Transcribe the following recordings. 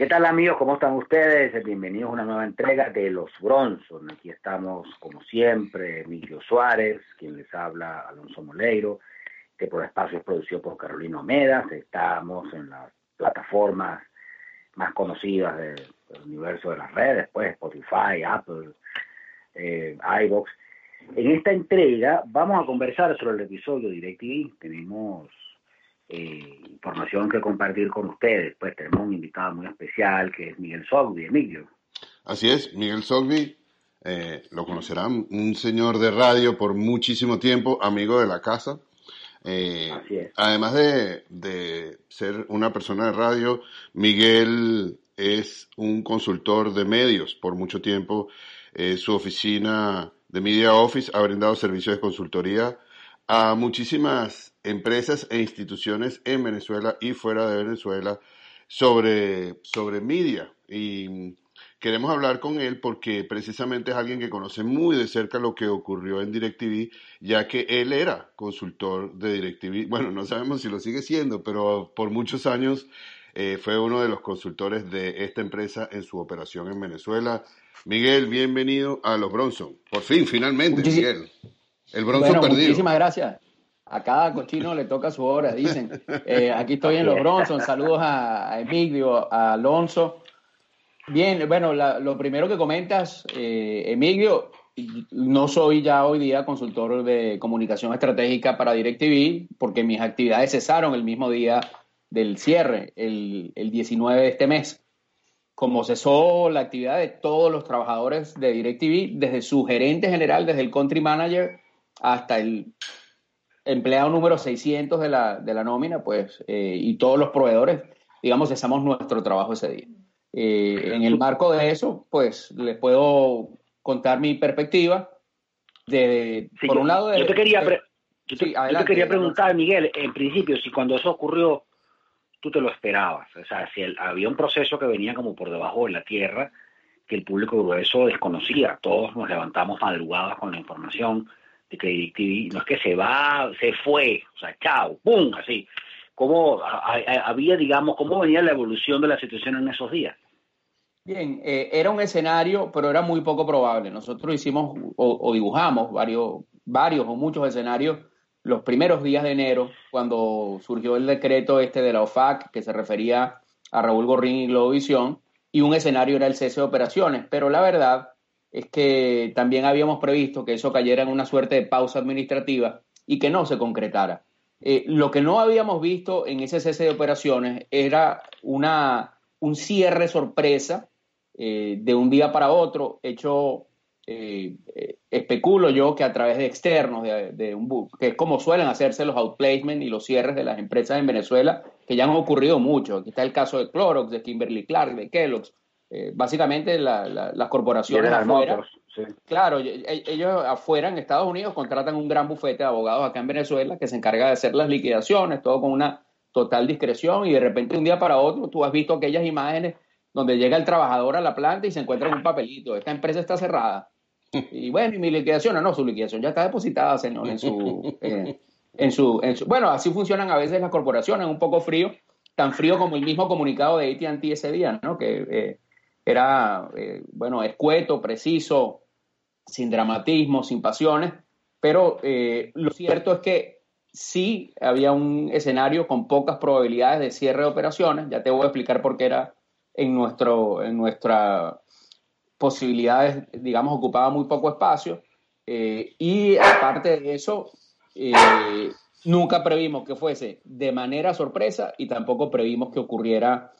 ¿Qué tal amigos? ¿Cómo están ustedes? Bienvenidos a una nueva entrega de Los Bronson. Aquí estamos, como siempre, Emilio Suárez, quien les habla, Alonso Moleiro, que por espacio es producido por Carolina Medas. Estamos en las plataformas más conocidas del universo de las redes, pues Spotify, Apple, eh, iVoox. En esta entrega vamos a conversar sobre el episodio DirecTV. Tenemos eh, información que compartir con ustedes. Pues tenemos un invitado muy especial que es Miguel Sogbi, Emilio. Así es, Miguel Sogbi, eh, lo conocerán, un señor de radio por muchísimo tiempo, amigo de la casa. Eh, Así es. Además de, de ser una persona de radio, Miguel es un consultor de medios por mucho tiempo. su oficina de Media Office ha brindado servicios de consultoría a muchísimas empresas e instituciones en Venezuela y fuera de Venezuela sobre, sobre media. Y queremos hablar con él porque precisamente es alguien que conoce muy de cerca lo que ocurrió en DirecTV, ya que él era consultor de DirecTV. Bueno, no sabemos si lo sigue siendo, pero por muchos años eh, fue uno de los consultores de esta empresa en su operación en Venezuela. Miguel, bienvenido a los Bronson. Por fin, finalmente, Miguel. El Bronson perdido. Muchísimas gracias. A cada cochino le toca su hora, dicen. Eh, aquí estoy en Los Bronson. Saludos a, Emilio, a Alonso. Bien, bueno, lo primero que comentas, eh, Emilio, no soy ya hoy día consultor de comunicación estratégica para DirecTV porque mis actividades cesaron el mismo día del cierre, el, el 19 de este mes. Como cesó la actividad de todos los trabajadores de DirecTV, desde su gerente general, desde el country manager hasta el empleado número 600 de la, de la nómina, pues, eh, y todos los proveedores, digamos, cesamos nuestro trabajo ese día. Eh, en el marco de eso, pues, les puedo contar mi perspectiva. De, por un lado, yo te quería, yo te, quería preguntar, Miguel, en principio, si cuando eso ocurrió, tú te lo esperabas. O sea, si había un proceso que venía como por debajo de la tierra, que el público grueso desconocía. Todos nos levantamos madrugadas con la información de que no es que se va, se fue, o sea, chao, ¡pum! Así. ¿Cómo había, digamos, cómo venía la evolución de la situación en esos días? Bien, eh, era un escenario, pero era muy poco probable. Nosotros hicimos o, dibujamos varios, varios o muchos escenarios los primeros días de enero, cuando surgió el decreto este de la OFAC, que se refería a Raúl Gorrín y Globovisión, y un escenario era el cese de operaciones. Pero la verdad es que también habíamos previsto que eso cayera en una suerte de pausa administrativa y que no se concretara. Eh, lo que no habíamos visto en ese cese de operaciones era una, un cierre sorpresa eh, de un día para otro, hecho, eh, especulo yo que a través de externos, de, un que es como suelen hacerse los outplacements y los cierres de las empresas en Venezuela, que ya han ocurrido mucho. Aquí está el caso de Clorox, de Kimberly Clark, de Kellogg's, eh, básicamente las corporaciones afuera, claro, e, ellos afuera en Estados Unidos contratan un gran bufete de abogados acá en Venezuela que se encarga de hacer las liquidaciones, todo con una total discreción y de repente un día para otro tú has visto aquellas imágenes donde llega el trabajador a la planta y se encuentra en un papelito, esta empresa está cerrada. Y bueno, y mi liquidación, no, su liquidación ya está depositada, señor, en su, en, su, en su, bueno, así funcionan a veces las corporaciones, un poco frío, tan frío como el mismo comunicado de AT&T ese día, ¿no? Que eh, era, eh, bueno, escueto, preciso, sin dramatismo, sin pasiones, pero eh, lo cierto es que sí había un escenario con pocas probabilidades de cierre de operaciones, ya te voy a explicar por qué era en, nuestro, en nuestra posibilidades, digamos, ocupaba muy poco espacio, eh, y aparte de eso, nunca previmos que fuese de manera sorpresa y tampoco previmos que ocurriera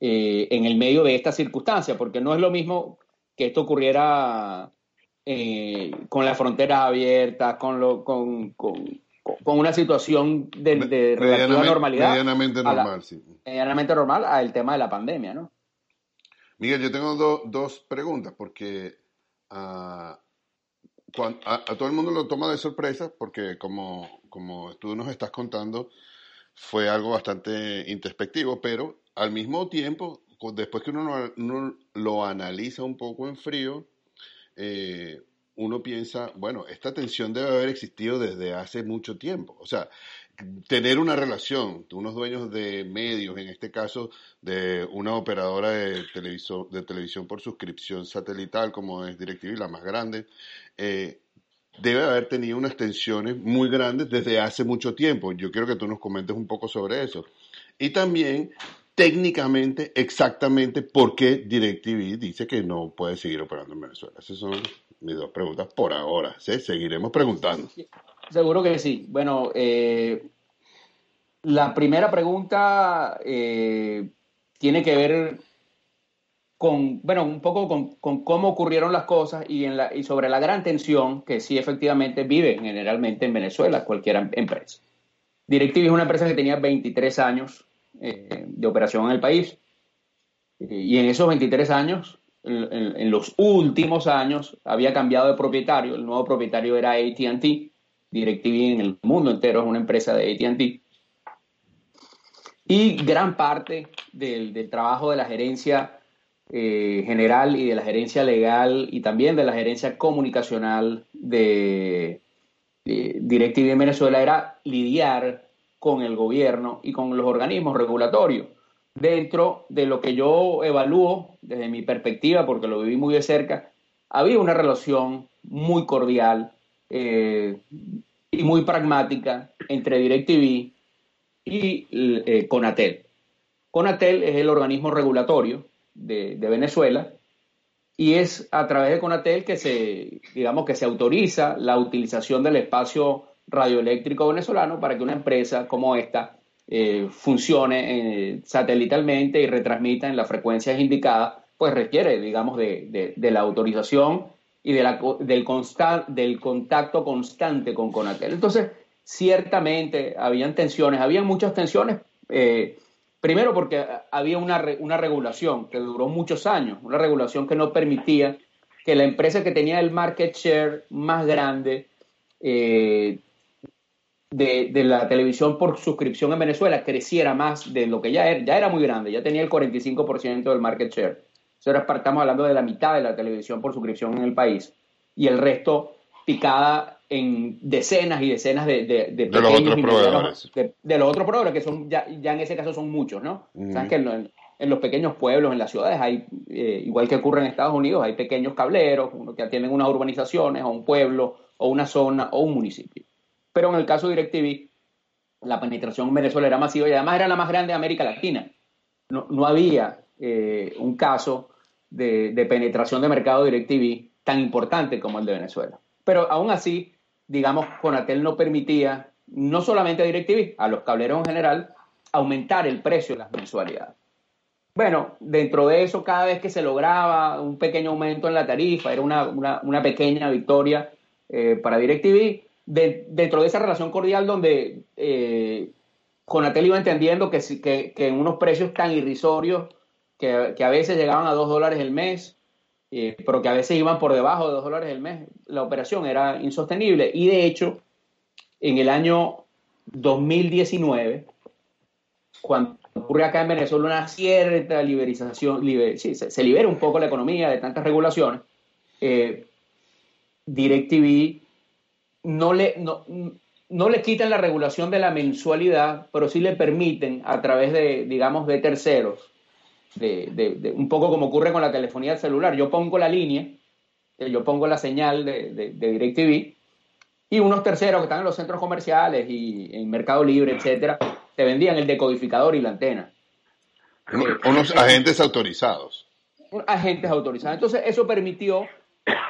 eh, en el medio de esta circunstancia, porque no es lo mismo que esto ocurriera eh, con las fronteras abiertas, con, lo, con, con, una situación de, relativa normalidad. Medianamente normal, sí. Medianamente normal al tema de la pandemia, ¿no? Miguel, yo tengo dos preguntas porque ah, a, todo el mundo lo toma de sorpresa porque como, como tú nos estás contando, fue algo bastante introspectivo, pero al mismo tiempo, después que uno, lo analiza un poco en frío, eh, uno piensa, bueno, esta tensión debe haber existido desde hace mucho tiempo. O sea, tener una relación, unos dueños de medios, en este caso de una operadora de, de televisión por suscripción satelital como es DirecTV, la más grande, eh, debe haber tenido unas tensiones muy grandes desde hace mucho tiempo. Yo quiero que tú nos comentes un poco sobre eso. Y también técnicamente, exactamente por qué DirecTV dice que no puede seguir operando en Venezuela. Esas son mis dos preguntas por ahora. ¿sí? Seguiremos preguntando. Seguro que sí. Bueno, eh, la primera pregunta eh, tiene que ver con, bueno, un poco con, cómo ocurrieron las cosas y, en la, y sobre la gran tensión que sí efectivamente vive generalmente en Venezuela cualquier em, empresa. DirecTV es una empresa que tenía 23 años eh, de operación en el país y en esos 23 años en, los últimos años había cambiado de propietario. El nuevo propietario era ATT. DirecTV en el mundo entero es una empresa de ATT. Y gran parte del, trabajo de la gerencia eh, general y de la gerencia legal y también de la gerencia comunicacional de, de DirecTV en Venezuela era lidiar con el gobierno y con los organismos regulatorios dentro de lo que yo evalúo desde mi perspectiva, porque lo viví muy de cerca, había una relación muy cordial eh, y muy pragmática entre DirecTV y eh, Conatel. Conatel es el organismo regulatorio de, de, Venezuela y es a través de Conatel que se, digamos, que se autoriza la utilización del espacio radioeléctrico venezolano para que una empresa como esta eh, funcione eh, satelitalmente y retransmita en las frecuencias indicadas, pues requiere, digamos, de, la autorización y de la, del, contacto constante con Conatel. Entonces, ciertamente habían tensiones, habían muchas tensiones, eh, primero porque había una, una regulación que duró muchos años, una regulación que no permitía que la empresa que tenía el market share más grande de, la televisión por suscripción en Venezuela creciera más de lo que ya era, ya era muy grande, ya tenía el 45% del market share. Ahora estamos hablando de la mitad de la televisión por suscripción en el país y el resto picada en decenas y decenas de, de, los otros proveedores. De, los otros proveedores, que son ya, ya en ese caso son muchos, ¿no? Sabes que en, los pequeños pueblos, en las ciudades, hay, eh, igual que ocurre en Estados Unidos, hay pequeños cableros que atienden unas urbanizaciones o un pueblo o una zona o un municipio. Pero en el caso de DirecTV, la penetración en Venezuela era masiva y además era la más grande de América Latina. No, no había eh, un caso de, penetración de mercado DirecTV tan importante como el de Venezuela. Pero aún así, digamos, Conatel no permitía, no solamente a DirecTV, a los cableros en general, aumentar el precio de las mensualidades. Bueno, dentro de eso, cada vez que se lograba un pequeño aumento en la tarifa, era una, pequeña victoria eh, para DirecTV, dentro de esa relación cordial donde eh, Conatel iba entendiendo que, que, en unos precios tan irrisorios que, a veces llegaban a dos dólares el mes, eh, pero que a veces iban por debajo de dos dólares el mes, la operación era insostenible. Y de hecho, en el año 2019, cuando ocurre acá en Venezuela una cierta liberización, se, libera un poco la economía de tantas regulaciones, eh, DirecTV no le, no, no le quitan la regulación de la mensualidad, pero sí le permiten a través de, digamos, de terceros, de, un poco como ocurre con la telefonía celular. Yo pongo la línea, eh, yo pongo la señal de, de, DirecTV y unos terceros que están en los centros comerciales y en Mercado Libre, etcétera, te vendían el decodificador y la antena. Unos agentes autorizados. Agentes autorizados. Entonces, eso permitió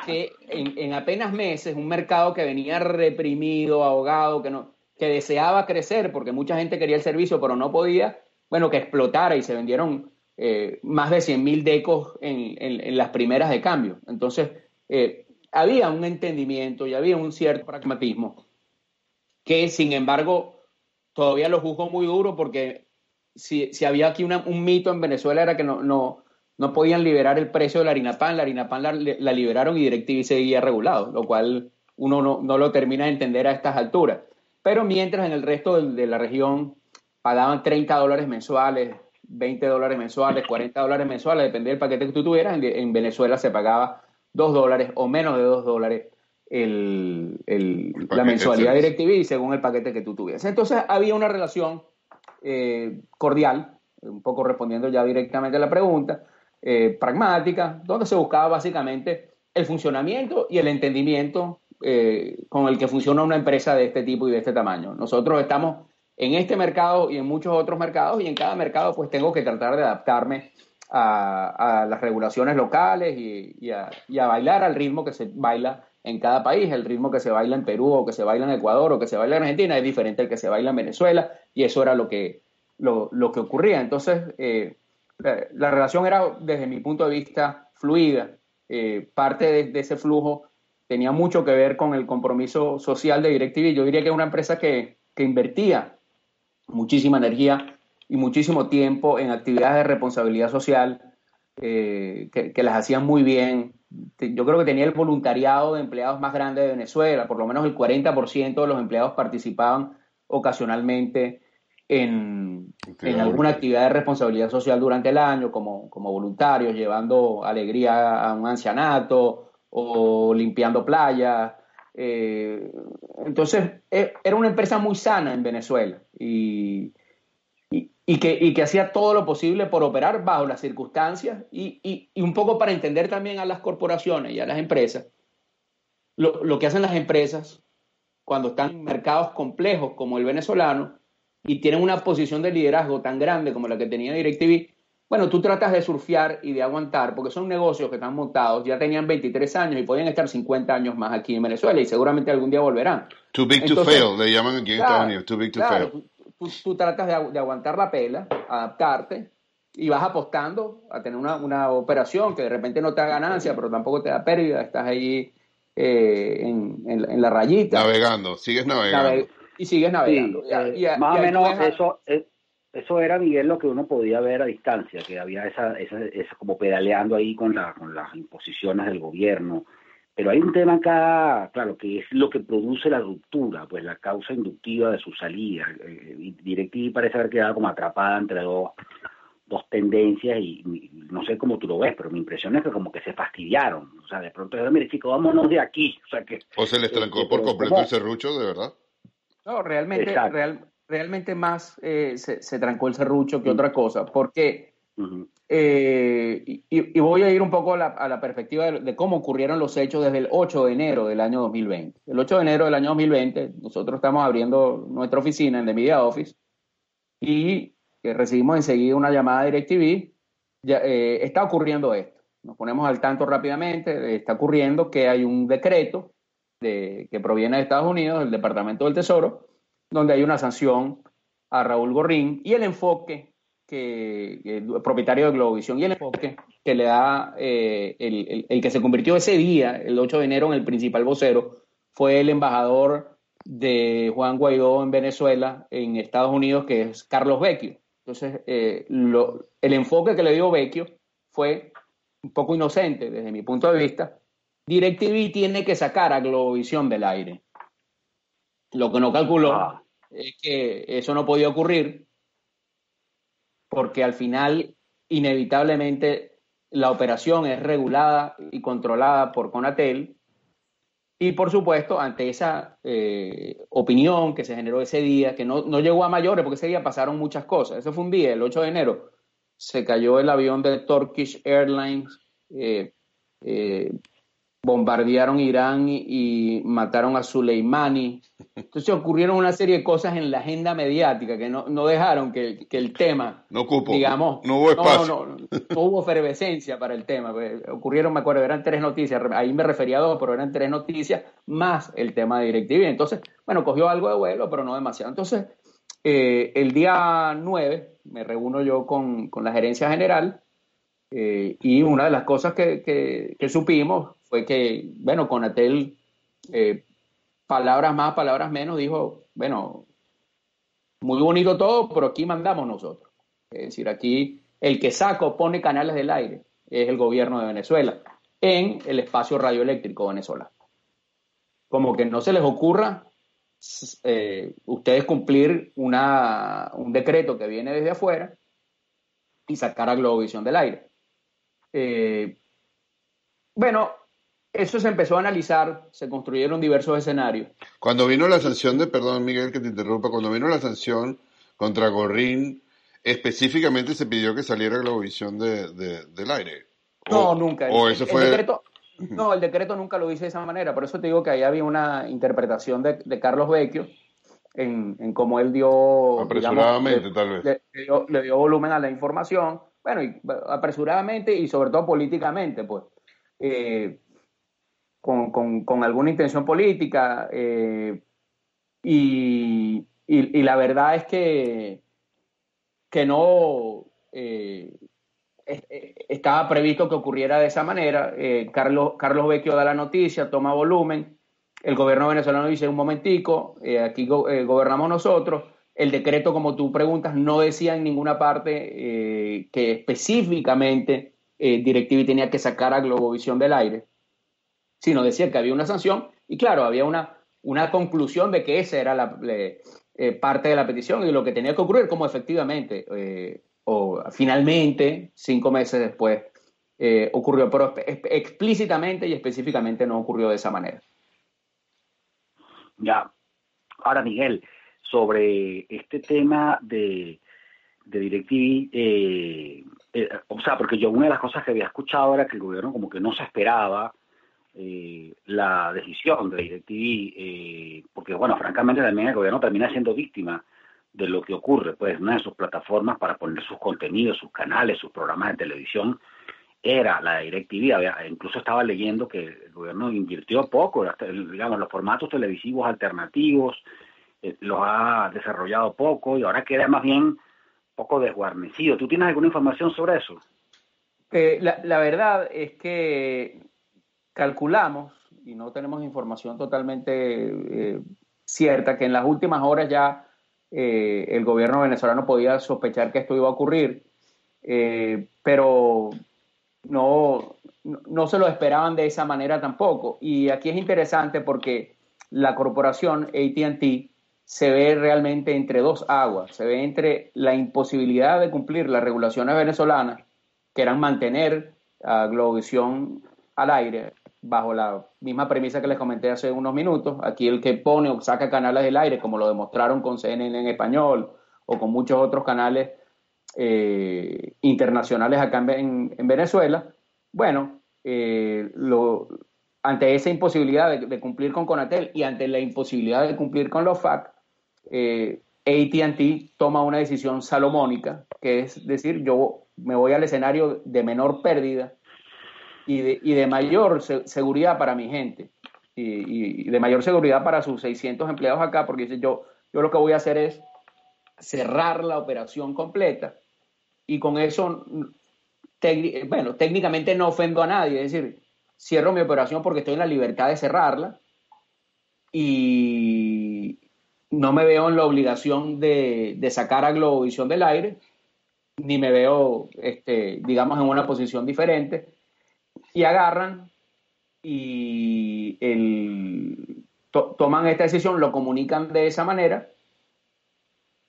que en, apenas meses un mercado que venía reprimido, ahogado, que, no, que deseaba crecer porque mucha gente quería el servicio pero no podía, bueno, que explotara y se vendieron eh, más de 100 mil decos en, las primeras de cambio. Entonces, eh, había un entendimiento y había un cierto pragmatismo que, sin embargo, todavía lo juzgo muy duro porque si, si había aquí un mito en Venezuela era que no no podían liberar el precio de la harina pan, la harina pan la, liberaron y DirecTV seguía regulado, lo cual uno no, lo termina de entender a estas alturas. Pero mientras en el resto de, la región pagaban 30 dólares mensuales, 20 dólares mensuales, 40 dólares mensuales, depende del paquete que tú tuvieras, en, Venezuela se pagaba 2 dólares o menos de 2 dólares la mensualidad de DirecTV según el paquete que tú tuvieras. Entonces había una relación eh, cordial, un poco respondiendo ya directamente a la pregunta, eh, pragmática, donde se buscaba básicamente el funcionamiento y el entendimiento eh, con el que funciona una empresa de este tipo y de este tamaño. Nosotros estamos en este mercado y en muchos otros mercados y en cada mercado pues tengo que tratar de adaptarme a, las regulaciones locales y, a, bailar al ritmo que se baila en cada país. El ritmo que se baila en Perú o que se baila en Ecuador o que se baila en Argentina es diferente al que se baila en Venezuela y eso era lo que, lo, que ocurría. Entonces, eh, la, relación era, desde mi punto de vista, fluida. Eh, parte de, ese flujo tenía mucho que ver con el compromiso social de DirecTV. Yo diría que es una empresa que, invertía muchísima energía y muchísimo tiempo en actividades de responsabilidad social eh, que, las hacían muy bien. Yo creo que tenía el voluntariado de empleados más grande de Venezuela, por lo menos el 40% de los empleados participaban ocasionalmente en, alguna actividad de responsabilidad social durante el año, como, como voluntarios, llevando alegría a un ancianato o limpiando playas. Eh, entonces, e, era una empresa muy sana en Venezuela y, y, que, y, que, hacía todo lo posible por operar bajo las circunstancias y, un poco para entender también a las corporaciones y a las empresas lo, lo que hacen las empresas cuando están en mercados complejos como el venezolano y tienen una posición de liderazgo tan grande como la que tenía DirecTV, bueno, tú tratas de surfear y de aguantar, porque son negocios que están montados, ya tenían 23 años y podían estar 50 años más aquí en Venezuela y seguramente algún día volverán. Too big to fail, le llaman aquí en Estados Unidos, too big to fail. Tú, tratas de, aguantar la pela, adaptarte y vas apostando a tener una, operación que de repente no te da ganancia, pero tampoco te da pérdida, estás ahí eh, en, la rayita. Navegando, sigues navegando y sigues navegando. Eh, más o menos eso, eh, eso era, Miguel, lo que uno podía ver a distancia, que había esa, esa, esa como pedaleando ahí con, la, con las imposiciones del gobierno. Pero hay un tema acá, claro, que es lo que produce la ruptura, pues la causa inductiva de su salida. Eh, DirecTV parece haber quedado como atrapada entre dos, dos tendencias y, no sé cómo tú lo ves, pero mi impresión es que como que se fastidiaron. O sea, de pronto, mire chicos, vámonos de aquí. O, sea, que, o se les trancó por completo el serrucho, de verdad. No, realmente, realmente más eh, se, trancó el serrucho que otra cosa, porque, eh, y, voy a ir un poco a la, perspectiva de, cómo ocurrieron los hechos desde el 8 de enero del año 2020. El 8 de enero del año 2020, nosotros estamos abriendo nuestra oficina en The Media Office y recibimos enseguida una llamada de DirecTV, ya, eh, está ocurriendo esto. Nos ponemos al tanto rápidamente, está ocurriendo que hay un decreto que proviene de Estados Unidos, del Departamento del Tesoro, donde hay una sanción a Raúl Gorrín y el enfoque que, el propietario de Globovisión y el enfoque que le da eh, el, el, que se convirtió ese día, el 8 de enero, en el principal vocero, fue el embajador de Juan Guaidó en Venezuela, en Estados Unidos, que es Carlos Vecchio. Entonces, eh, el enfoque que le dio Vecchio fue un poco inocente desde mi punto de vista, DirecTV tiene que sacar a Globovisión del aire. Lo que no calculó ah. es que eso no podía ocurrir porque al final, inevitablemente, la operación es regulada y controlada por Conatel. Y por supuesto, ante esa eh, opinión que se generó ese día, que no, llegó a mayores, porque ese día pasaron muchas cosas. Ese fue un día, el 8 de enero, se cayó el avión de Turkish Airlines. Eh, eh, bombardearon Irán y, mataron a Soleimani. Entonces ocurrieron una serie de cosas en la agenda mediática que no, dejaron que, el tema, no cupo, digamos, no hubo espacio. No, hubo efervescencia para el tema. Pues, ocurrieron, me acuerdo, eran tres noticias, ahí me refería a dos, pero eran tres noticias más el tema de DirecTV. Entonces, bueno, cogió algo de vuelo, pero no demasiado. Entonces, eh, el día 9 me reúno yo con, la gerencia general eh, y una de las cosas que, que supimos fue que, bueno, Conatel, eh, palabras más, palabras menos, dijo, bueno, muy bonito todo, pero aquí mandamos nosotros. Es decir, aquí el que saca o pone canales del aire es el gobierno de Venezuela en el espacio radioeléctrico venezolano. Como que no se les ocurra eh, ustedes cumplir una, un decreto que viene desde afuera y sacar a Globovisión del aire. Eh, bueno, eso se empezó a analizar, se construyeron diversos escenarios. Cuando vino la sanción de, perdón Miguel que te interrumpa, cuando vino la sanción contra Gorrín, específicamente se pidió que saliera Globovisión de, del aire. no, nunca. O eso fue... decreto, no, el decreto nunca lo dice de esa manera, por eso te digo que ahí había una interpretación de, Carlos Vecchio en, en cómo él dio... Apresuradamente, tal vez. Le, dio, volumen a la información, bueno, y, apresuradamente y sobre todo políticamente, pues. Eh, con, con, alguna intención política. Eh, y, y, la verdad es que, que no... Eh, eh, estaba previsto que ocurriera de esa manera. Eh, Carlos, Carlos Vecchio da la noticia, toma volumen. El gobierno venezolano dice un momentico, eh, aquí gobernamos nosotros. El decreto, como tú preguntas, no decía en ninguna parte que específicamente DirecTV tenía que sacar a Globovisión del aire, sino decía que había una sanción y claro, había una, una conclusión de que esa era la, parte de la petición y lo que tenía que ocurrir, como efectivamente o finalmente, cinco meses después, eh, ocurrió, pero explícitamente y específicamente no ocurrió de esa manera. Ya. Ahora, Miguel, sobre este tema de, de DirecTV, eh, eh, o sea, porque yo una de las cosas que había escuchado era que el gobierno como que no se esperaba la decisión de DirecTV, porque bueno, francamente también el gobierno termina siendo víctima de lo que ocurre, pues una de sus plataformas para poner sus contenidos, sus canales, sus programas de televisión era la DirecTV. Había, incluso estaba leyendo que el gobierno invirtió poco, digamos, los formatos televisivos alternativos, eh, los ha desarrollado poco y ahora queda más bien poco desguarnecido. ¿Tú tienes alguna información sobre eso? Eh, la, verdad es que calculamos, y no tenemos información totalmente eh, cierta, que en las últimas horas ya eh, el gobierno venezolano podía sospechar que esto iba a ocurrir, eh, pero no, no se lo esperaban de esa manera tampoco. Y aquí es interesante porque la corporación ATT se ve realmente entre dos aguas, se ve entre la imposibilidad de cumplir las regulaciones venezolanas, que eran mantener a Globovisión al aire, bajo la misma premisa que les comenté hace unos minutos. Aquí el que pone o saca canales del aire, como lo demostraron con CNN en español o con muchos otros canales eh, internacionales acá en, Venezuela, bueno, eh, ante esa imposibilidad de, cumplir con Conatel y ante la imposibilidad de cumplir con los FAC, eh, ATT toma una decisión salomónica, que es decir, yo me voy al escenario de menor pérdida y de, y de mayor seguridad para mi gente. Y, de mayor seguridad para sus 600 empleados acá, porque yo, yo lo que voy a hacer es cerrar la operación completa. Y con eso, bueno, técnicamente no ofendo a nadie, es decir, cierro mi operación porque estoy en la libertad de cerrarla y no me veo en la obligación de, de sacar a Globovisión del aire, ni me veo, este, digamos, en una posición diferente y agarran y el, toman esta decisión, lo comunican de esa manera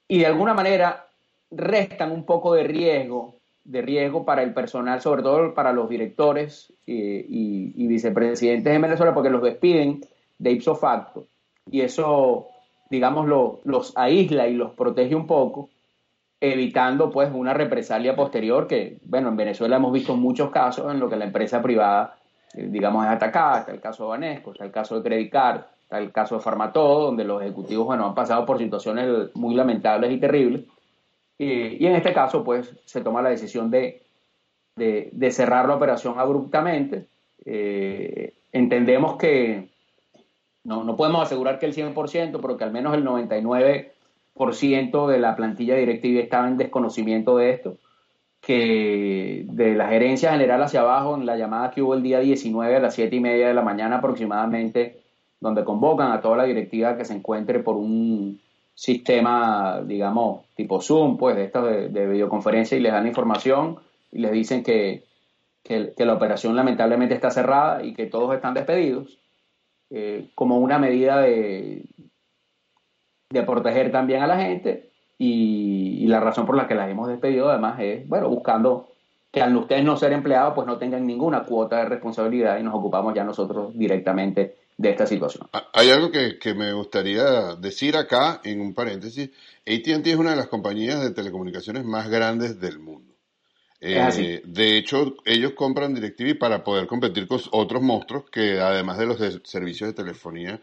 y de alguna manera restan un poco de riesgo, de riesgo para el personal, sobre todo para los directores eh, y, vicepresidentes de Venezuela, porque los despiden de ipso facto. Y eso, digamos, los aísla y los protege un poco evitando pues una represalia posterior que, bueno, en Venezuela hemos visto muchos casos en los que la empresa privada, eh, digamos, es atacada, está el caso de Banesco, está el caso de Credit Card, está el caso de Farmatodo, donde los ejecutivos, bueno, han pasado por situaciones muy lamentables y terribles, y, en este caso, pues, se toma la decisión de, de, cerrar la operación abruptamente. Eh, entendemos que no, no podemos asegurar que el 100%, pero que al menos el 99% ciento de la plantilla directiva estaba en desconocimiento de esto, que de la gerencia general hacia abajo, en la llamada que hubo el día 19 a las 7 y media de la mañana aproximadamente, donde convocan a toda la directiva que se encuentre por un sistema, digamos, tipo Zoom, pues de estas de, videoconferencia y les dan información y les dicen que, que, la operación lamentablemente está cerrada y que todos están despedidos, eh, como una medida de, de proteger también a la gente y, la razón por la que las hemos despedido además es, bueno, buscando que al ustedes no ser empleados pues no tengan ninguna cuota de responsabilidad y nos ocupamos ya nosotros directamente de esta situación. Ah, hay algo que, que me gustaría decir acá, en un paréntesis. ATT es una de las compañías de telecomunicaciones más grandes del mundo. Eh, de hecho, ellos compran DirecTV para poder competir con otros monstruos que, además de los servicios de telefonía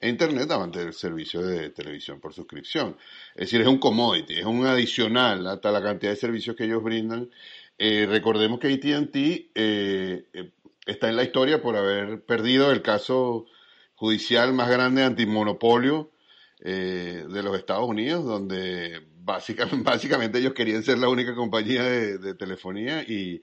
e Internet, daban el servicio de televisión por suscripción. Es decir, es un commodity, es un adicional hasta la cantidad de servicios que ellos brindan. Eh, recordemos que ATT eh, está en la historia por haber perdido el caso judicial más grande antimonopolio eh, de los Estados Unidos, donde básicamente, básicamente ellos querían ser la única compañía de, telefonía y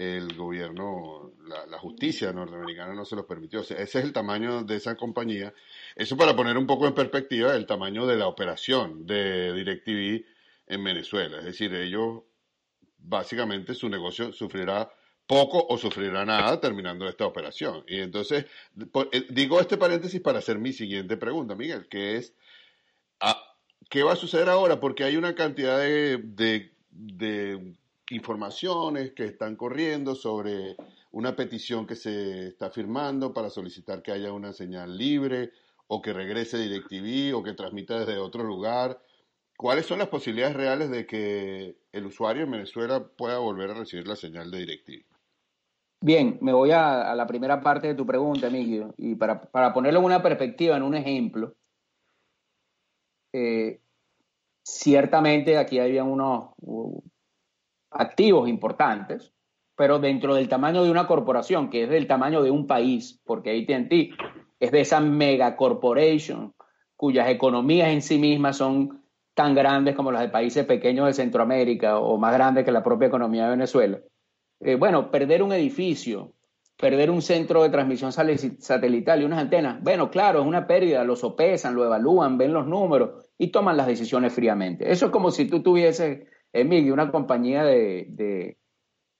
el gobierno, la, justicia norteamericana no se los permitió. ese es el tamaño de esa compañía. Eso para poner un poco en perspectiva el tamaño de la operación de DirecTV en Venezuela. Es decir, ellos básicamente su negocio sufrirá poco o sufrirá nada terminando esta operación. Y entonces, eh, digo este paréntesis para hacer mi siguiente pregunta, Miguel, que es, ah, ¿qué va a suceder ahora? Porque hay una cantidad de, informaciones que están corriendo sobre una petición que se está firmando para solicitar que haya una señal libre o que regrese DirecTV o que transmita desde otro lugar. ¿Cuáles son las posibilidades reales de que el usuario en Venezuela pueda volver a recibir la señal de DirecTV? Bien, me voy a, la primera parte de tu pregunta, Miguel, y para, ponerlo en una perspectiva, en un ejemplo, eh, ciertamente aquí había unos activos importantes, pero dentro del tamaño de una corporación, que es del tamaño de un país, porque ATT es de esa mega corporation cuyas economías en sí mismas son tan grandes como las de países pequeños de Centroamérica o más grandes que la propia economía de Venezuela eh, bueno, perder un edificio, perder un centro de transmisión satelital y unas antenas, bueno, claro, es una pérdida, lo sopesan, lo evalúan, ven los números y toman las decisiones fríamente. Eso es como si tú tuvieses, Emilio, una compañía de, de,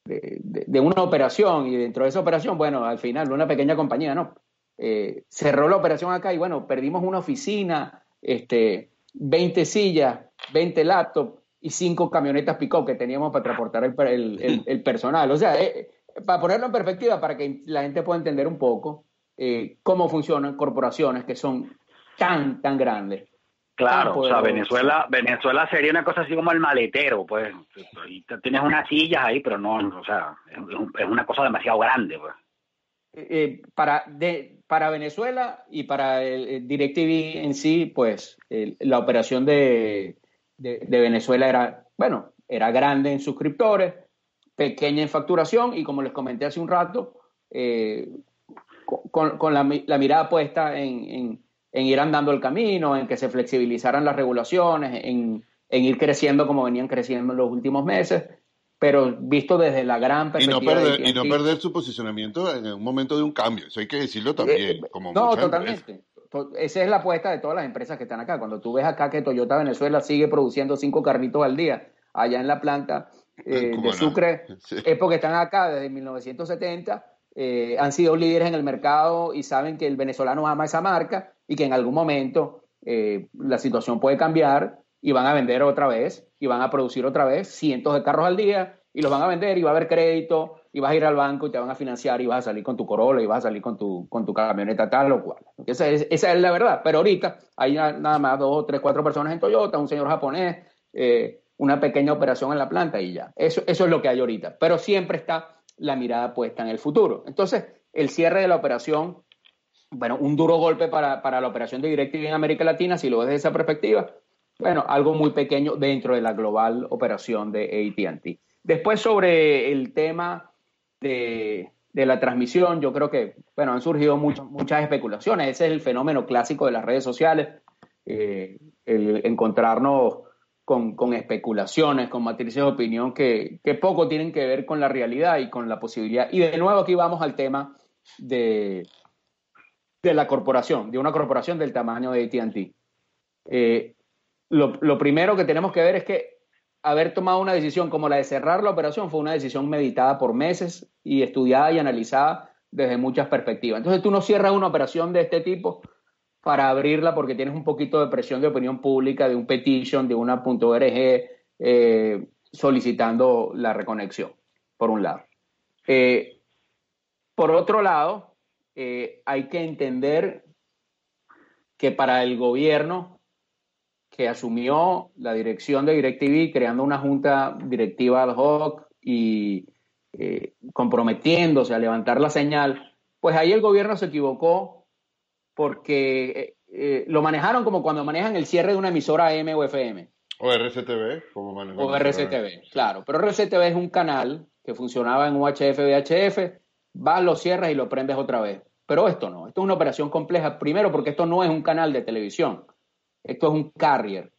de, una operación y dentro de esa operación, bueno, al final, una pequeña compañía, ¿no? Eh, cerró la operación acá y bueno, perdimos una oficina, este, 20 sillas, 20 laptops, y cinco camionetas pick que teníamos para transportar el, personal. O sea, eh, para ponerlo en perspectiva, para que la gente pueda entender un poco eh, cómo funcionan corporaciones que son tan, tan grandes. Claro, o sea, Venezuela, Venezuela sería una cosa así como el maletero, pues. Tienes unas sillas ahí, pero no, o sea, es una cosa demasiado grande, pues. Eh, para, de, para Venezuela y para el, DirecTV en sí, pues la operación de, de, Venezuela era, bueno, era grande en suscriptores, pequeña en facturación y como les comenté hace un rato, eh, con, la, mirada puesta en, ir andando el camino, en que se flexibilizaran las regulaciones, en, ir creciendo como venían creciendo en los últimos meses, pero visto desde la gran perspectiva. Y no perder, y no perder su posicionamiento en un momento de un cambio, eso hay que decirlo también. Eh, como no, totalmente esa es la apuesta de todas las empresas que están acá. Cuando tú ves acá que Toyota Venezuela sigue produciendo cinco carritos al día, allá en la planta eh, de Sucre, es porque están acá desde 1970, eh, han sido líderes en el mercado y saben que el venezolano ama esa marca y que en algún momento eh, la situación puede cambiar y van a vender otra vez y van a producir otra vez cientos de carros al día y los van a vender y va a haber crédito y vas a ir al banco y te van a financiar y vas a salir con tu Corolla y vas a salir con tu, con tu camioneta tal o cual. Esa es, la verdad. Pero ahorita hay nada más dos, tres, cuatro personas en Toyota, un señor japonés, eh, una pequeña operación en la planta y ya. Eso, eso es lo que hay ahorita. Pero siempre está la mirada puesta en el futuro. Entonces, el cierre de la operación, bueno, un duro golpe para, para la operación de DirecTV en América Latina, si lo ves desde esa perspectiva, bueno, algo muy pequeño dentro de la global operación de ATT. Después sobre el tema de, la transmisión, yo creo que, bueno, han surgido muchas especulaciones. Ese es el fenómeno clásico de las redes sociales, eh, el encontrarnos con, especulaciones, con matrices de opinión que, poco tienen que ver con la realidad y con la posibilidad. Y de nuevo aquí vamos al tema de, de la corporación, de una corporación del tamaño de ATT. Eh, lo, primero que tenemos que ver es que haber tomado una decisión como la de cerrar la operación fue una decisión meditada por meses y estudiada y analizada desde muchas perspectivas. Entonces tú no cierras una operación de este tipo para abrirla porque tienes un poquito de presión de opinión pública, de un petition, de una .org eh, solicitando la reconexión, por un lado. Eh, por otro lado, eh, hay que entender que para el gobierno que asumió la dirección de DirecTV, creando una junta directiva ad hoc y eh, comprometiéndose a levantar la señal, pues ahí el gobierno se equivocó porque eh, lo manejaron como cuando manejan el cierre de una emisora AM o FM. O RCTV, como manejan. O RCTV, claro. Pero RCTV es un canal que funcionaba en UHF, VHF, vas, lo cierras y lo prendes otra vez. Pero esto no, esto es una operación compleja, primero porque esto no es un canal de televisión, esto es un carrier,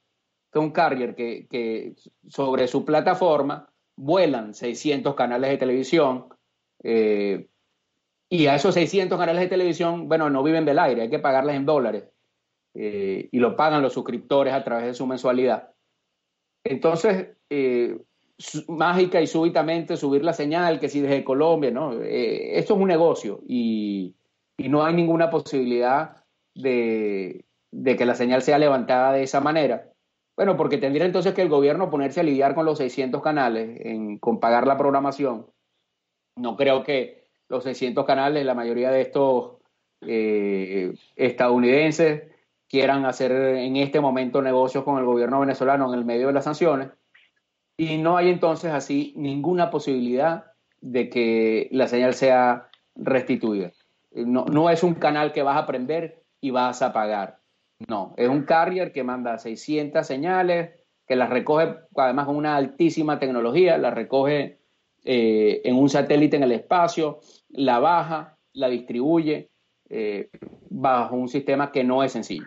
esto es un carrier que, sobre su plataforma vuelan 600 canales de televisión eh, y a esos 600 canales de televisión, bueno, no viven del aire, hay que pagarles en dólares eh, y lo pagan los suscriptores a través de su mensualidad. Entonces, eh, mágica y súbitamente subir la señal, que si desde Colombia, ¿no? esto es un negocio y, y no hay ninguna posibilidad de, que la señal sea levantada de esa manera. Bueno, porque tendría entonces que el gobierno ponerse a lidiar con los 600 canales, en, con pagar la programación. No creo que los 600 canales, la mayoría de estos eh, estadounidenses, quieran hacer en este momento negocios con el gobierno venezolano en el medio de las sanciones. Y no hay entonces así ninguna posibilidad de que la señal sea restituida. No, no es un canal que vas a aprender y vas a pagar. No, es un carrier que manda 600 señales, que las recoge además con una altísima tecnología, las recoge eh, en un satélite en el espacio, la baja, la distribuye eh, bajo un sistema que no es sencillo.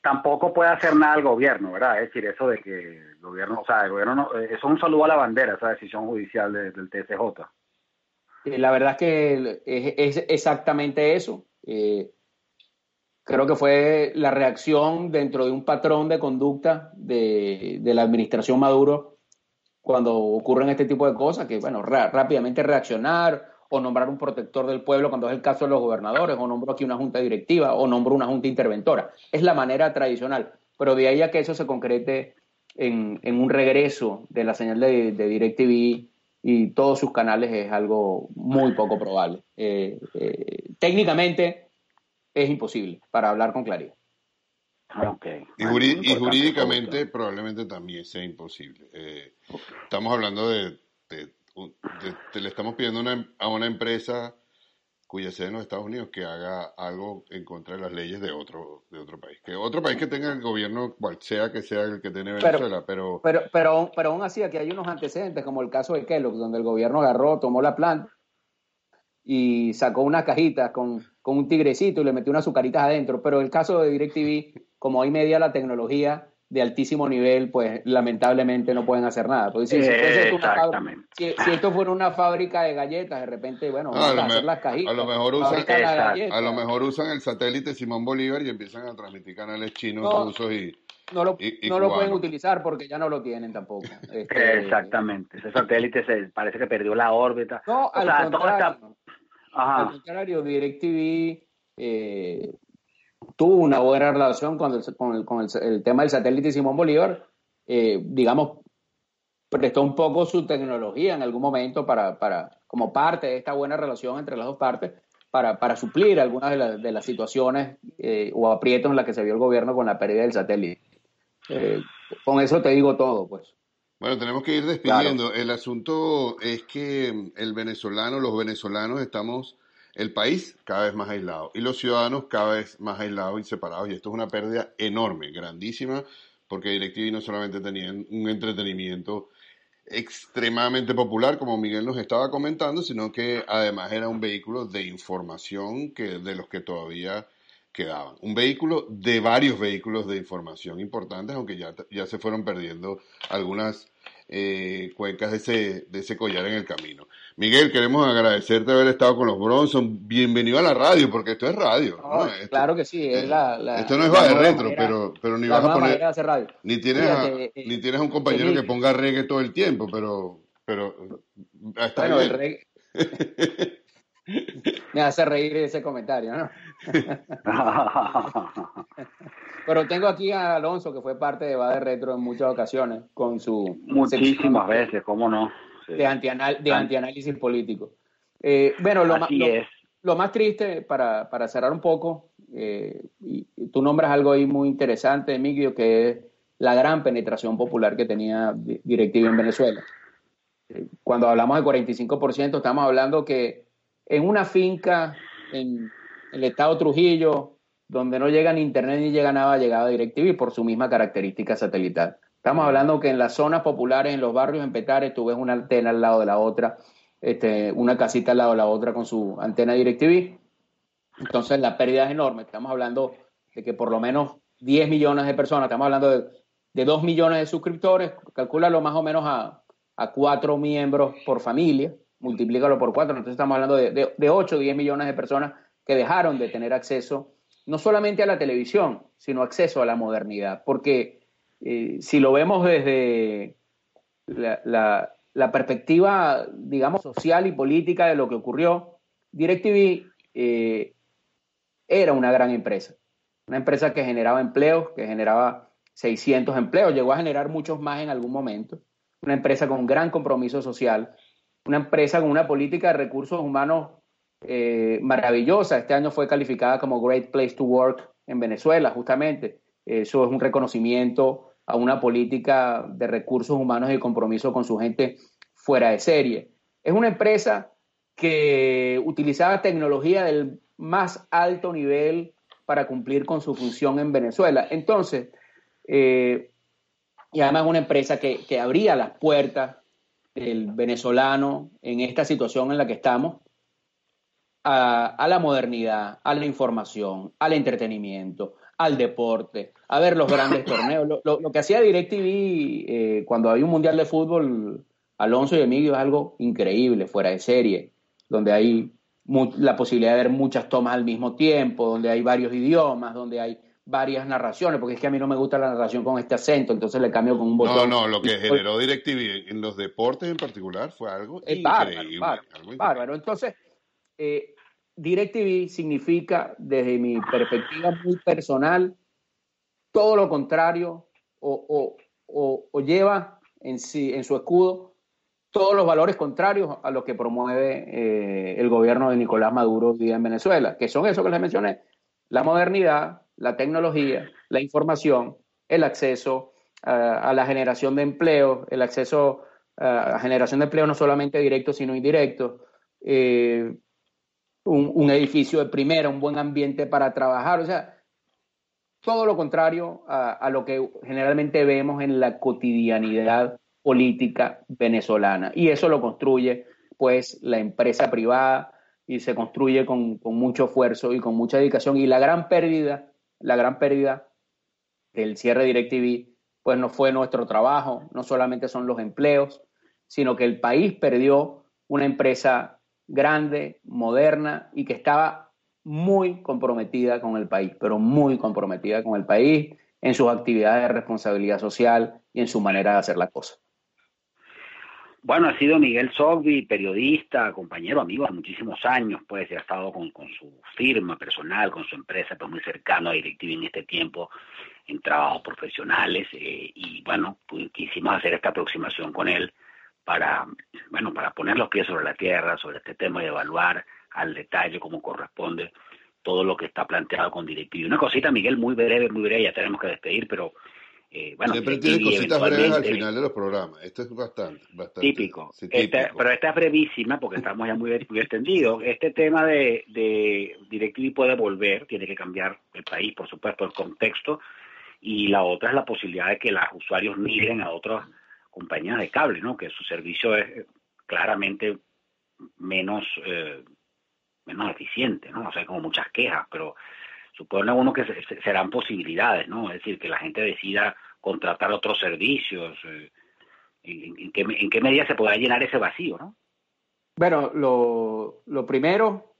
Tampoco puede hacer nada el gobierno, ¿verdad? Es decir, eso de que el gobierno, o sea, el gobierno no, eso es un saludo a la bandera, esa decisión judicial del. Eh, la verdad es que es, exactamente eso. Eh, creo que fue la reacción dentro de un patrón de conducta de, la administración Maduro cuando ocurren este tipo de cosas, que bueno, rápidamente reaccionar o nombrar un protector del pueblo cuando es el caso de los gobernadores, o nombro aquí una junta directiva, o nombro una junta interventora. Es la manera tradicional, pero de ahí a que eso se concrete en, un regreso de la señal de, de DirecTV y todos sus canales es algo muy poco probable. Eh, eh, técnicamente es imposible para hablar con claridad. Y, jurídicamente probablemente también sea imposible. Eh, estamos hablando de, le estamos pidiendo a una empresa cuya sede en los Estados Unidos que haga algo en contra de las leyes de otro de otro país. Que otro país que tenga el gobierno, cual sea que sea el que tiene Venezuela, pero... Pero, pero, pero, aún así aquí hay unos antecedentes, como el caso de Kellogg, donde el gobierno agarró, tomó la planta y sacó una cajita con, con un tigrecito y le metió unas azucaritas adentro. Pero el caso de DirecTV, como hoy media la tecnología de altísimo nivel, pues lamentablemente no pueden hacer nada. si, esto fuera una fábrica de galletas, de repente, bueno, a, hacer las cajitas, a lo mejor usan, a lo mejor usan el satélite Simón Bolívar y empiezan a transmitir canales chinos, rusos y no lo, no lo pueden utilizar porque ya no lo tienen tampoco. Este, Exactamente, ese satélite se, parece que perdió la órbita. No, al contrario, al contrario, DirecTV eh, tuvo una buena relación con el, con el, con el, tema del satélite Simón Bolívar, eh, digamos, prestó un poco su tecnología en algún momento para, para, como parte de esta buena relación entre las dos partes, para, para suplir algunas de, de las situaciones eh, o aprietos en las que se vio el gobierno con la pérdida del satélite. Eh, con eso te digo todo, pues. Bueno, tenemos que ir despidiendo. El asunto es que el venezolano, los venezolanos estamos el país cada vez más aislado y los ciudadanos cada vez más aislados y separados. Y esto es una pérdida enorme, grandísima, porque DirecTV no solamente tenía un entretenimiento extremadamente popular, como Miguel nos estaba comentando, sino que además era un vehículo de información que, de los que todavía quedaban. Un vehículo de varios vehículos de información importantes, aunque ya, ya se fueron perdiendo algunas eh, cuencas de ese, de ese collar en el camino. Miguel, queremos agradecerte haber estado con los Bronson. Bienvenido a la radio, porque esto es radio. claro que sí, es la, Esto no es va de retro, pero, pero ni vas a poner. Ni tienes, eh, ni tienes un compañero que ponga reggae todo el tiempo, pero. pero está bueno, el reggae. Me hace reír ese comentario, ¿no? Pero tengo aquí a Alonso, que fue parte de Va de Retro en muchas ocasiones, con su... Muchísimas veces, ¿cómo no? De, antianal, de antianálisis político. Eh, bueno, lo, más, lo, más triste, para, para cerrar un poco, eh, y, tú nombras algo ahí muy interesante, Miguel, que es la gran penetración popular que tenía DirecTV en Venezuela. Eh, cuando hablamos de 45%, estamos hablando que en una finca en el estado Trujillo, donde no llega ni internet ni llega nada, llegaba DirecTV por su misma característica satelital. Estamos hablando que en las zonas populares, en los barrios en Petare, tú ves una antena al lado de la otra, este, una casita al lado de la otra con su antena DirecTV. Entonces la pérdida es enorme. Estamos hablando de que por lo menos 10 millones de personas, estamos hablando de, de 2 millones de suscriptores, calcúlalo más o menos a, a 4 miembros por familia multiplícalo por cuatro, entonces estamos hablando de, de, 8 o 10 millones de personas que dejaron de tener acceso no solamente a la televisión, sino acceso a la modernidad, porque eh, si lo vemos desde la, perspectiva, digamos, social y política de lo que ocurrió, DirecTV eh, era una gran empresa, una empresa que generaba empleos, que generaba 600 empleos, llegó a generar muchos más en algún momento, una empresa con gran compromiso social, una empresa con una política de recursos humanos eh, maravillosa. Este año fue calificada como Great Place to Work en Venezuela, justamente. Eso es un reconocimiento a una política de recursos humanos y compromiso con su gente fuera de serie. Es una empresa que utilizaba tecnología del más alto nivel para cumplir con su función en Venezuela. Entonces, eh, y además una empresa que, que abría las puertas el venezolano en esta situación en la que estamos a, la modernidad, a la información, al entretenimiento, al deporte, a ver los grandes torneos. Lo, que hacía DirecTV eh, cuando había un mundial de fútbol, Alonso y Emilio, es algo increíble, fuera de serie, donde hay la posibilidad de ver muchas tomas al mismo tiempo, donde hay varios idiomas, donde hay varias narraciones, porque es que a mí no me gusta la narración con este acento, entonces le cambio con un botón. No, no, lo que generó DirecTV en los deportes en particular fue algo increíble. Bárbaro, Entonces, eh, DirecTV significa, desde mi perspectiva muy personal, todo lo contrario, o, lleva en, su escudo todos los valores contrarios a lo que promueve eh, el gobierno de Nicolás Maduro día en Venezuela, que son eso que les mencioné, la modernidad, la tecnología, la información, el acceso a la generación de empleo, el acceso a generación de empleo no solamente directo, sino indirecto, eh, un, edificio de primera, un buen ambiente para trabajar, o sea, todo lo contrario a, a lo que generalmente vemos en la cotidianidad política venezolana. Y eso lo construye pues la empresa privada y se construye con, con mucho esfuerzo y con mucha dedicación. Y la gran pérdida la gran pérdida del cierre de DirecTV, pues no fue nuestro trabajo, no solamente son los empleos, sino que el país perdió una empresa grande, moderna y que estaba muy comprometida con el país, pero muy comprometida con el país en sus actividades de responsabilidad social y en su manera de hacer la cosa. Bueno, ha sido Miguel Sogbi, periodista, compañero, amigo de muchísimos años, pues, ha estado con, su firma personal, con su empresa, pues muy cercano a DirecTV en este tiempo, en trabajos profesionales, eh, y bueno, pues, quisimos hacer esta aproximación con él para, bueno, para poner los pies sobre la tierra, sobre este tema y evaluar al detalle como corresponde todo lo que está planteado con DirecTV. Una cosita, Miguel, muy breve, muy breve, ya tenemos que despedir, pero eh, bueno, Siempre tiene cositas breves al final de los programas. Esto es bastante, bastante típico. pero esta es brevísima porque estamos ya muy, extendidos. Este tema de, de DirecTV puede volver, tiene que cambiar el país, por supuesto, el contexto. Y la otra es la posibilidad de que los usuarios migren a otras compañías de cable, ¿no? Que su servicio es eh, claramente menos, eh, menos eficiente, ¿no? O sea, como muchas quejas, pero supone uno que serán posibilidades, ¿no? Es decir, que la gente decida contratar otros servicios. Eh, en, qué, medida se podrá llenar ese vacío, ¿no? Bueno, lo, primero,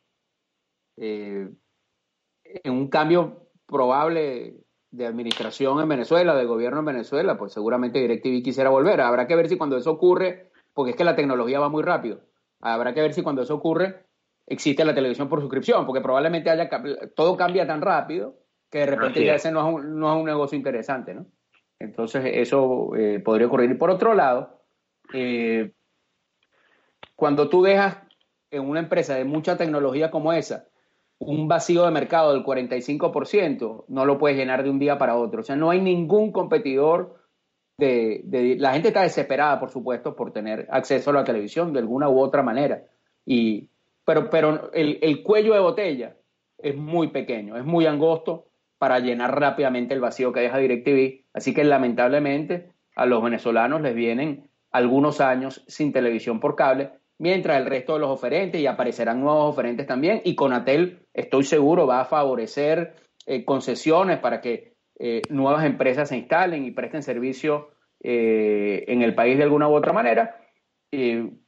eh, en un cambio probable de administración en Venezuela, de gobierno en Venezuela, pues seguramente DirecTV quisiera volver. Habrá que ver si cuando eso ocurre, porque es que la tecnología va muy rápido, habrá que ver si cuando eso ocurre existe la televisión por suscripción, porque probablemente haya todo cambia tan rápido que de repente ya ese no es, un, no es un negocio interesante, ¿no? Entonces eso eh, podría ocurrir. Y por otro lado, eh, cuando tú dejas en una empresa de mucha tecnología como esa, un vacío de mercado del 45%, no lo puedes llenar de un día para otro. O sea, no hay ningún competidor de, La gente está desesperada, por supuesto, por tener acceso a la televisión de alguna u otra manera. Y, pero pero el, el cuello de botella es muy pequeño, es muy angosto para llenar rápidamente el vacío que deja DirecTV. Así que lamentablemente a los venezolanos les vienen algunos años sin televisión por cable mientras el resto de los oferentes, y aparecerán nuevos oferentes también, y Conatel, estoy seguro, va a favorecer eh, concesiones para que eh, nuevas empresas se instalen y presten servicio eh, en el país de alguna u otra manera,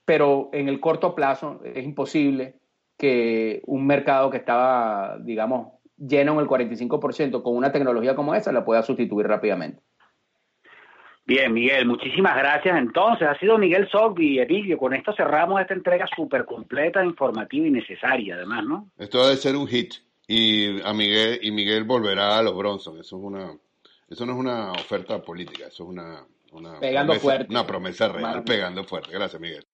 pero en el corto plazo es imposible que un mercado que estaba, digamos, lleno en el 45% con una tecnología como esa la pueda sustituir rápidamente. Bien, Miguel, muchísimas gracias. Entonces, ha sido Miguel Sogbi y Emilio. Con esto cerramos esta entrega súper completa, informativa y necesaria, además, ¿no? Esto debe ser un hit. Y a Miguel, y Miguel volverá a los Bronson. Eso es una, eso no es una oferta política, eso es una, una, pegando promesa, fuerte. una promesa real, pegando fuerte. Gracias, Miguel.